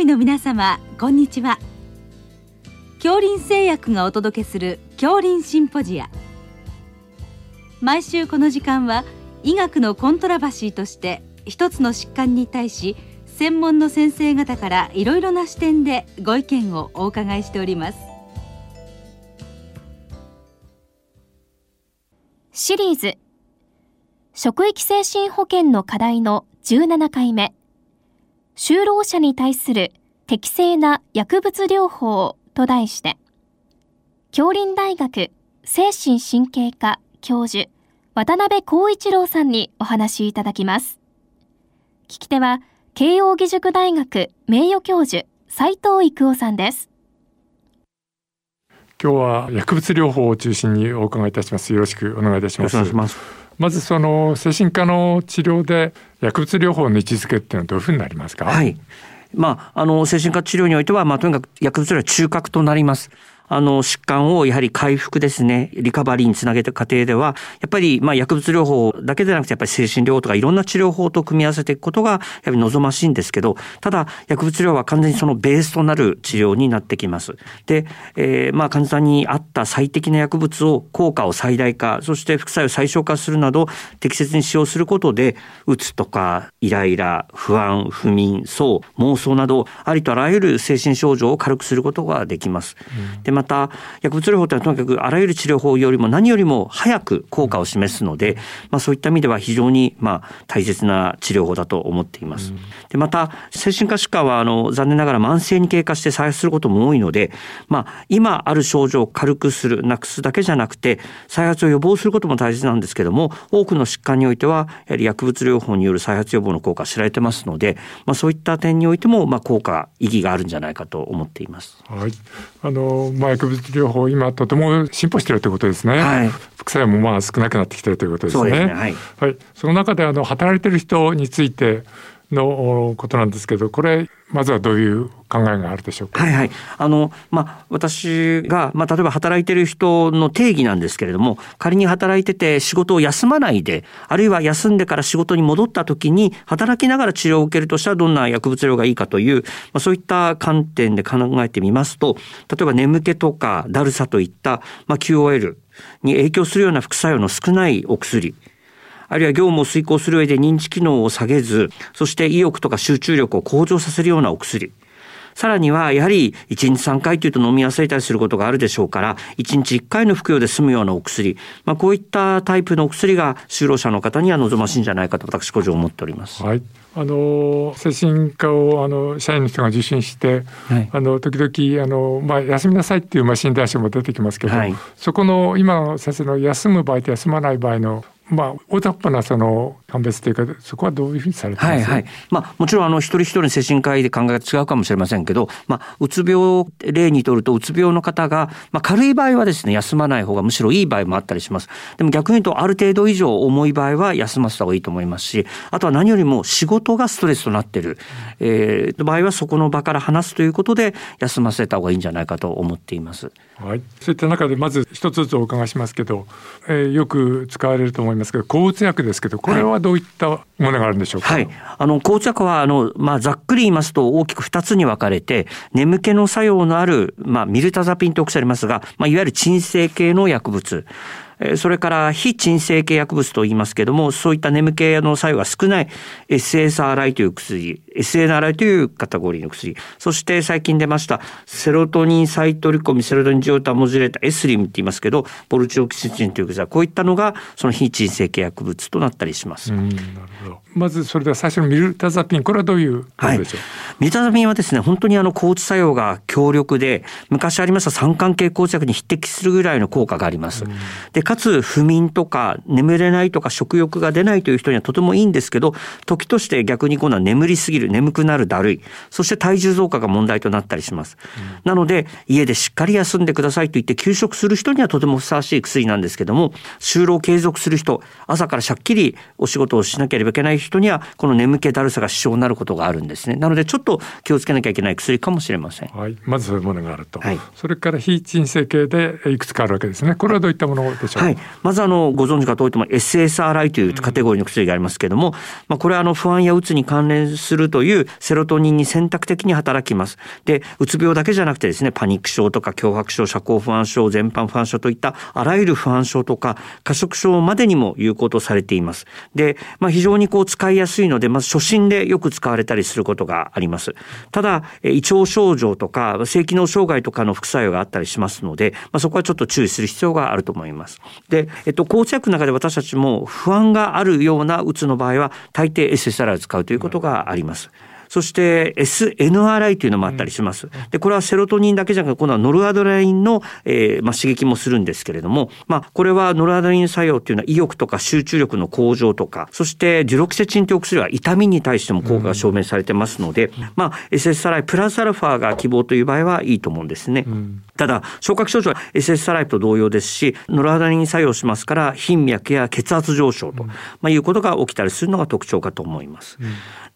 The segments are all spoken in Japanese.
医の皆様こんにちは。恐林製薬がお届けする恐林シンポジア。毎週この時間は医学のコントラバシーとして一つの疾患に対し専門の先生方からいろいろな視点でご意見をお伺いしております。シリーズ。職域精神保健の課題の17回目。就労者に対する適正な薬物療法と題して京林大学精神神経科教授渡辺光一郎さんにお話しいただきます。聞き手は慶應義塾大学名誉教授斉藤育夫さんです。今日は薬物療法を中心にお伺いいたします。よろしくお願いいたしますまずその精神科の治療で薬物療法の位置づけっていうのはどういうふうになりますか？はいまあ、あの精神科治療においては、まあ、とにかく薬物療法は中核となります。あの、疾患をやはり回復ですね、リカバリーにつなげた過程では、やっぱり、まあ、薬物療法だけでなくて、やっぱり精神療法とかいろんな治療法と組み合わせていくことが、やはり望ましいんですけど、ただ、薬物療法は完全にそのベースとなる治療になってきます。で、えー、まあ、患者さんに合った最適な薬物を、効果を最大化、そして副作用を最小化するなど、適切に使用することで、うつとか、イライラ、不安、不眠、そう、妄想など、ありとあらゆる精神症状を軽くすることができます。うん、で、また、薬物療法というのはとにかくあらゆる治療法よりも何よりも早く効果を示すので、まあ、そういった意味では非常にまあ大切な治療法だと思っています。でまた精神科疾患はあの残念ながら慢性に経過して再発することも多いので、まあ、今ある症状を軽くするなくすだけじゃなくて再発を予防することも大切なんですけども多くの疾患においてはやはり薬物療法による再発予防の効果が知られてますので、まあ、そういった点においてもまあ効果意義があるんじゃないかと思っています。はい、あのま薬物療法今とても進歩しているということですね、はい、副作用もまあ少なくなってきているということですね。そ、ね、はい、はい、その中であの働いている人についてのことなんですけどこれまずはどういう考えがあるでしょうか？はいはい。あの、まあ、私が、まあ、例えば働いてる人の定義なんですけれども、仮に働いてて仕事を休まないで、あるいは休んでから仕事に戻った時に、働きながら治療を受けるとしたらどんな薬物療がいいかという、まあ、そういった観点で考えてみますと、例えば眠気とかだるさといった、まあ、QOL に影響するような副作用の少ないお薬、あるいは業務を遂行する上で認知機能を下げず、そして意欲とか集中力を向上させるようなお薬。さらには、やはり1日3回というと飲み忘れたりすることがあるでしょうから、1日1回の服用で済むようなお薬。まあ、こういったタイプのお薬が就労者の方には望ましいんじゃないかと私個人思っております。はい。あの精神科をあの社員の人が受診して、はい、あの時々あの、まあ、休みなさいっていう、まあ、診断書も出てきますけど、はい、そこの今の先生の休む場合と休まない場合のまあ、大雑把なその判別というか、そこはどういうふうにされてます？はいはい。まあ、もちろん、あの、一人一人精神科医で考えが違うかもしれませんけど、まあ、うつ病例にとると、うつ病の方が、まあ、軽い場合はですね、休まない方がむしろいい場合もあったりします。でも逆に言うと、ある程度以上重い場合は休ませた方がいいと思いますし、あとは何よりも仕事がストレスとなっている、えー、場合はそこの場から話すということで、休ませた方がいいんじゃないかと思っています。はい。そういった中で、まず一つずつお伺いしますけど、えー、よく使われると思いますけど、抗うつ薬ですけど、これはどういったものがあるんでしょうか？はい。あの、紅茶は、あの、まあ、ざっくり言いますと、大きく二つに分かれて、眠気の作用のある、まあ、ミルタザピンとおっしゃいますが、まあ、いわゆる鎮静系の薬物。それから非鎮静系薬物と言いますけれども、そういった眠気の作用が少ない SSRI という薬、SNRI というカテゴリーの薬、そして最近出ましたセロトニンサイトリコミセロトニン状態モジュレーター、エスリムって言いますけど、ボルチオキシチンという薬はこういったのがその非鎮静系薬物となったりします。なるほど。まずそれでは最初のミルタザピン、これはどういうことでしょう、はい、ミルタザピンはですね、本当にあの抗うつ作用が強力で、昔ありました三環系抗うつ薬に匹敵するぐらいの効果があります。で、かつ不眠とか眠れないとか食欲が出ないという人にはとてもいいんですけど、時として逆に今度は眠りすぎる、眠くなるだるい、そして体重増加が問題となったりします。うん、なので、家でしっかり休んでくださいと言って休職する人にはとてもふさわしい薬なんですけども、就労継続する人、朝からしゃっきりお仕事をしなければいけない人には、この眠気だるさが支障になることがあるんですね。なので、ちょっと気をつけなきゃいけない薬かもしれません。はい。まずそういうものがあると。はい、それから非鎮静系でいくつかあるわけですね。これはどういったものでしょうか？はい。まずあのご存知かといっても SSRI というカテゴリーの薬がありますけれども、まあ、これはあの不安やうつに関連するとというセロトニンに選択的に働きます。で、うつ病だけじゃなくてですね、パニック症とか脅迫症、社交不安症、全般不安症といったあらゆる不安症とか過食症までにも有効とされています。で、まあ、非常にこう使いやすいので、まず初診でよく使われたりすることがあります。ただ、胃腸症状とか性機能障害とかの副作用があったりしますので、まあ、そこはちょっと注意する必要があると思います。で、えっと、抗薬の中で私たちも不安があるようなうつの場合は大抵 SSR を使うということがあります。そして SNRI というのもあったりします。で、これはセロトニンだけじゃなくて、今度はノルアドレナリンの、えー、まあ、刺激もするんですけれども、まあ、これはノルアドレナリン作用っていうのは意欲とか集中力の向上とか、そしてデュロキセチンというお薬は痛みに対しても効果が証明されてますので、まあ、SSRI プラスアルファが希望という場合はいいと思うんですね。ただ、消化器症状は SSRI と同様ですし、ノルアドレナリン作用しますから、頻脈や血圧上昇と、まあ、いうことが起きたりするのが特徴かと思います。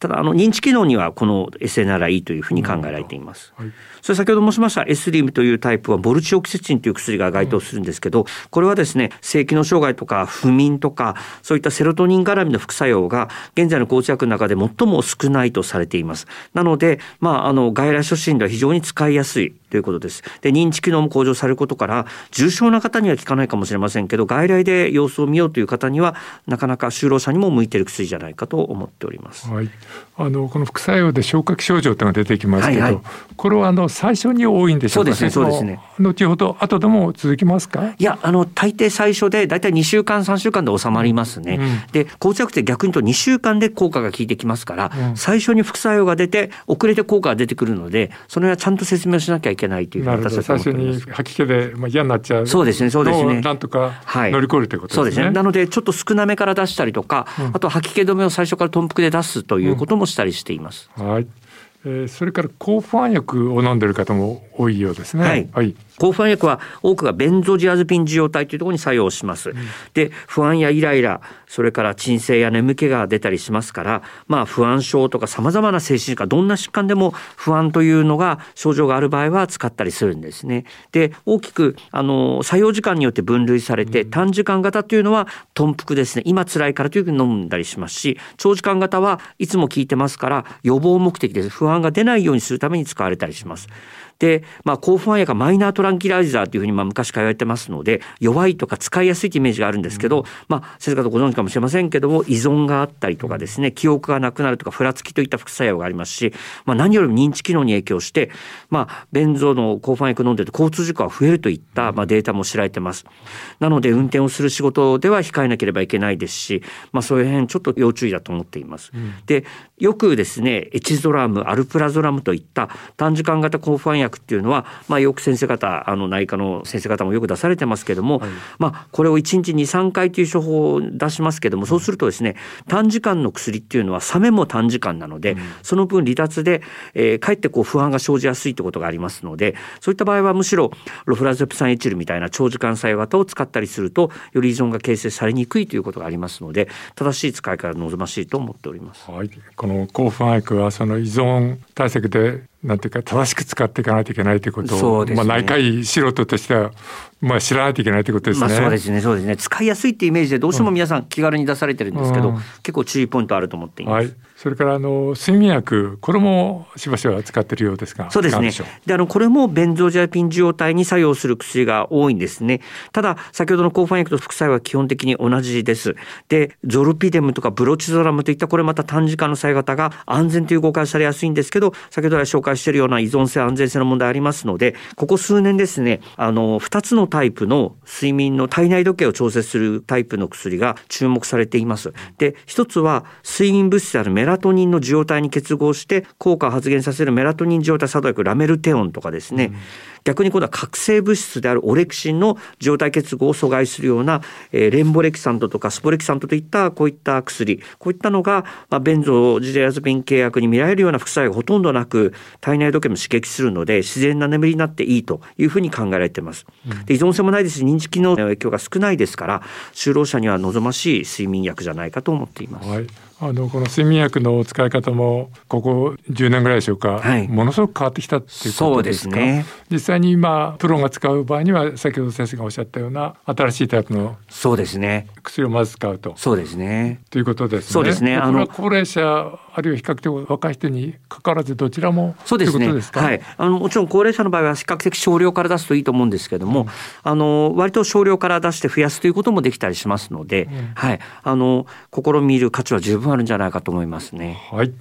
ただあの認知機能にはこの SNRI というふうに考えられています。はい、それ先ほど申しました S リムというタイプはボルチオキセチンという薬が該当するんですけど、これはですね性機能障害とか不眠とかそういったセロトニン絡みの副作用が現在の抗治薬の中で最も少ないとされています。なのでまああの外来初診では非常に使いやすいということです。で認知機能も向上されることから重症な方には効かないかもしれませんけど外来で様子を見ようという方にはなかなか就労者にも向いている薬じゃないかと思っております。はい、あのこの副作用で消化器症状というのが出てきますけど、はいはい、これはあの最初に多いんでしょうか、ね、そうですねそうですね。後ほど後でも続きますか？いやあの大抵最初で大体2週間3週間で収まりますね、うん、で膠着って逆に言うと2週間で効果が効いてきますから、うん、最初に副作用が出て遅れて効果が出てくるのでそれはちゃんと説明しなきゃいけないという私は最初に吐き気で、まあ、嫌になっちゃうそうですねそうですね。なんとか乗り越えるということですね、はい、そうですね。なのでちょっと少なめから出したりとか、うん、あと吐き気止めを最初から豚腹で出すということもしたりしています、はいえー、それから抗不安薬を飲んでる方も多いようですね。はい。はい、抗不安薬は多くがベンゾジアズピン受容体というところに作用します。うん、で、不安やイライラ、それから鎮静や眠気が出たりしますから、まあ不安症とか様々な精神科、どんな疾患でも不安というのが症状がある場合は使ったりするんですね。で、大きくあの作用時間によって分類されて、うん、短時間型というのは豚腹ですね。今辛いからというふうに飲んだりしますし、長時間型はいつも効いてますから予防目的です。不安が出ないようにするために使われたりします。で、まあ、抗不安薬がマイナートランキライザーというふうにまあ昔から言われてますので、弱いとか使いやすいというイメージがあるんですけど、うん、まあ、先生方ご存知かもしれませんけども、依存があったりとかですね、記憶がなくなるとか、ふらつきといった副作用がありますし、まあ、何よりも認知機能に影響して、まあ、ベンゾの抗不安薬飲んでると交通事故が増えるといったまあデータも知られてます。なので、運転をする仕事では控えなければいけないですし、まあ、そういう辺ちょっと要注意だと思っています。うん、で、よくですね、エチゾラム、アルプラゾラムといった短時間型抗不安薬っていうのは、まあ、よく先生方あの内科の先生方もよく出されてますけども、はい、まあ、これを1日23回という処方を出しますけどもそうするとですね短時間の薬っていうのは冷めも短時間なので、うん、その分離脱で、えー、かえってこう不安が生じやすいということがありますのでそういった場合はむしろロフラゼプサンエチルみたいな長時間作用型を使ったりするとより依存が形成されにくいということがありますので正しい使い方が望ましいと思っております。はい、この抗不安薬はその依存対策でなんていうか正しく使っていかないといけないということを、ね、まあ内科医素人としてはまあ知らないといけないということですね。まあ、そうですね、そうですね。使いやすいっていうイメージでどうしても皆さん気軽に出されてるんですけど、うん、結構注意ポイントあると思っています。はい。それからあの睡眠薬これもしばしば使ってるようですがそうですね。であのこれもベンゾジアピン受容体に作用する薬が多いんですね。ただ先ほどの抗ファン薬と副作用は基本的に同じです。でゾルピデムとかブロチゾラムといったこれまた短時間の作用型が安全という誤解されやすいんですけど先ほど来紹介しているような依存性安全性の問題ありますのでここ数年ですねあの2つのタイプの睡眠の体内時計を調節するタイプの薬が注目されています。で一つは睡眠物質であるメラトニンの受容体に結合して効果を発現させるメラトニン受容体作動薬ラメルテオンとかですね、うん逆に今度は覚醒物質であるオレキシンの状態結合を阻害するような、えー、レンボレキサントとかスポレキサントといったこういった薬こういったのが、まあ、ベンゾジデアズピン契約に見られるような副作用がほとんどなく体内時計も刺激するので自然な眠りになっていいというふうに考えられています。で依存性もないですし認知機能の影響が少ないですから就労者には望ましい睡眠薬じゃないかと思っています。はいあのこの睡眠薬の使い方もここ10年ぐらいでしょうか、はい、ものすごく変わってきたっていうことですか？ね、実際に今プロが使う場合には先ほど先生がおっしゃったような新しいタイプのそうですね。薬をまず使うと。そうですね。ということですね。そうですね。あの高齢者あるいは比較的若い人にかかわらずどちらもそうですね。はい、あのもちろん高齢者の場合は比較的少量から出すといいと思うんですけども、うん、あの割と少量から出して増やすということもできたりしますので、うん、はい。あの試みる価値は十分あるんじゃないかと思いますね。はい。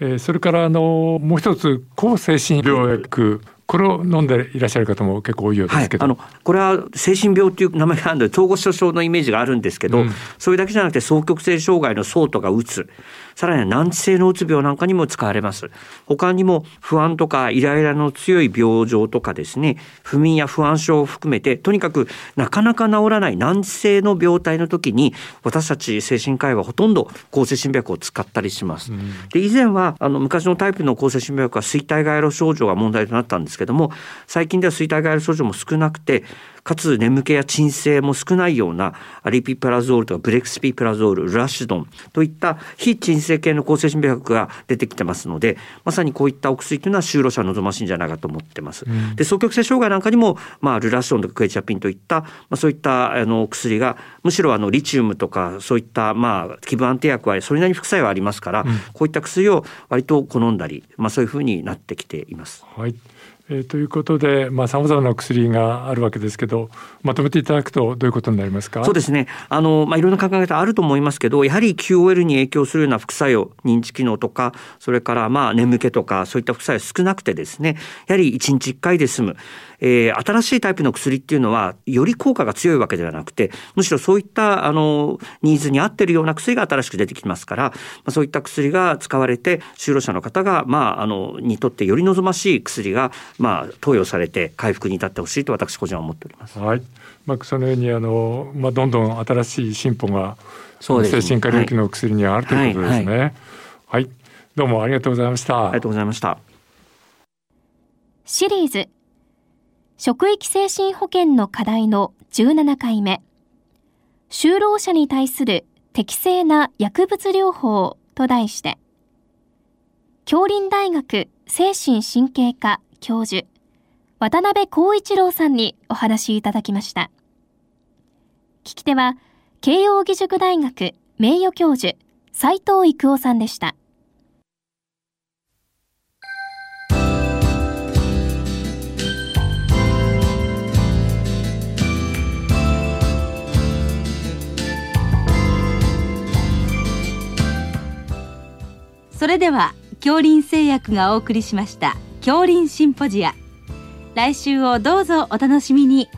えー、それからあのもう一つ抗精神病薬これを飲んでいらっしゃる方も結構多いようですけど、はい、あのこれは精神病っていう名前があるので統合失調症のイメージがあるんですけど、うん、それだけじゃなくて双極性障害の層とかうつさらには難治性のうつ病なんかにも使われます。他にも不安とかイライラの強い病状とかですね、不眠や不安症を含めて、とにかくなかなか治らない難治性の病態の時に、私たち精神科医はほとんど抗精神病薬を使ったりします。うん、で以前はあの昔のタイプの抗精神病薬は衰退外路症状が問題となったんですけども、最近では衰退外路症状も少なくて、かつ眠気や鎮静も少ないようなアリピプラゾールとかブレクスピプラゾール、ルラシドンといった非鎮静系の抗精神病薬が出てきてますので、まさにこういったお薬というのは就労者望ましいんじゃないかと思ってます。うん、で、双極性障害なんかにも、まあ、ルラシドンとかクエチャピンといった、まあ、そういったあの薬が、むしろあのリチウムとかそういったまあ気分安定薬はそれなりに副作用はありますから、うん、こういった薬を割と好んだり、まあ、そういうふうになってきています。はいえー、ということで、まあ、さまざまな薬があるわけですけど、まとめていただくと、どういうことになりますか？そうですね。あの、まあ、いろんな考え方あると思いますけど、やはり QOL に影響するような副作用、認知機能とか、それからまあ眠気とか、そういった副作用少なくてですね、やはり1日1回で済む。えー、新しいタイプの薬っていうのはより効果が強いわけではなくてむしろそういったあのニーズに合ってるような薬が新しく出てきますから、まあ、そういった薬が使われて就労者の方が、まあ、あのにとってより望ましい薬が、まあ、投与されて回復に至ってほしいと私個人は思っております。はいまあ、そのようにあの、まあ、どんどん新しい進歩がそうです、ね、精神科領域の薬にはあるということですね。はい、はいはい、どうもありがとうございました。ありがとうございました。シリーズ職域精神保健の課題の17回目就労者に対する適正な薬物療法と題して京林大学精神神経科教授渡辺光一郎さんにお話いただきました。聞き手は慶應義塾大学名誉教授斉藤育夫さんでした。それでは恐林製薬がお送りしました。恐林シンポジア。来週をどうぞお楽しみに。